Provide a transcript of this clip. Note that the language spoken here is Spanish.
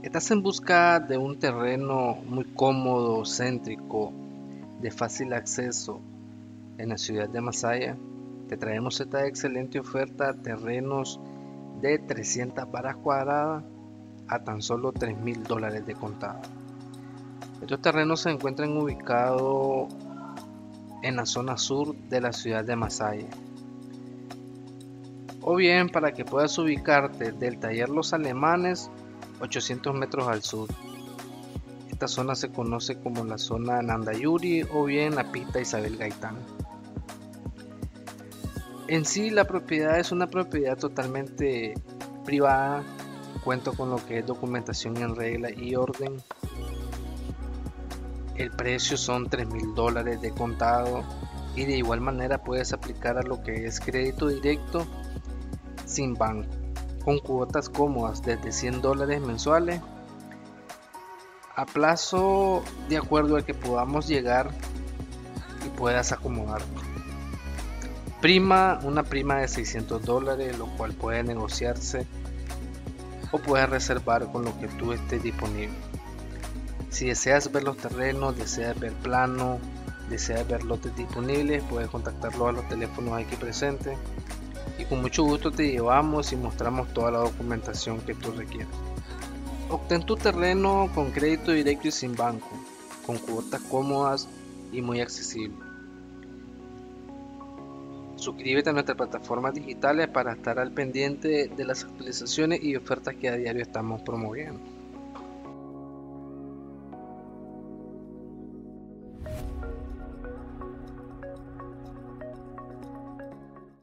¿Estás en busca de un terreno muy cómodo, céntrico, de fácil acceso en la ciudad de Masaya? Te traemos esta excelente oferta, terrenos de 300 varas cuadradas a tan solo 3 mil dólares de contado. Estos terrenos se encuentran ubicados en la zona sur de la ciudad de Masaya. O bien para que puedas ubicarte del taller Los Alemanes 800 metros al sur. Esta zona se conoce como la zona Nandayuri o bien la pista Isabel Gaitán. En sí la propiedad es una propiedad totalmente privada, cuento con lo que es documentación en regla y orden. El precio son 3 mil dólares de contado y de igual manera puedes aplicar a lo que es crédito directo sin banco con cuotas cómodas desde 100 dólares mensuales a plazo de acuerdo al que podamos llegar y puedas acomodar. Prima, una prima de 600 dólares, lo cual puede negociarse o puedes reservar con lo que tú estés disponible. Si deseas ver los terrenos, deseas ver plano, deseas ver lotes disponibles, puedes contactarlo a los teléfonos aquí presentes y con mucho gusto te llevamos y mostramos toda la documentación que tú requieras. Obtén tu terreno con crédito directo y sin banco, con cuotas cómodas y muy accesibles. Suscríbete a nuestras plataformas digitales para estar al pendiente de las actualizaciones y ofertas que a diario estamos promoviendo.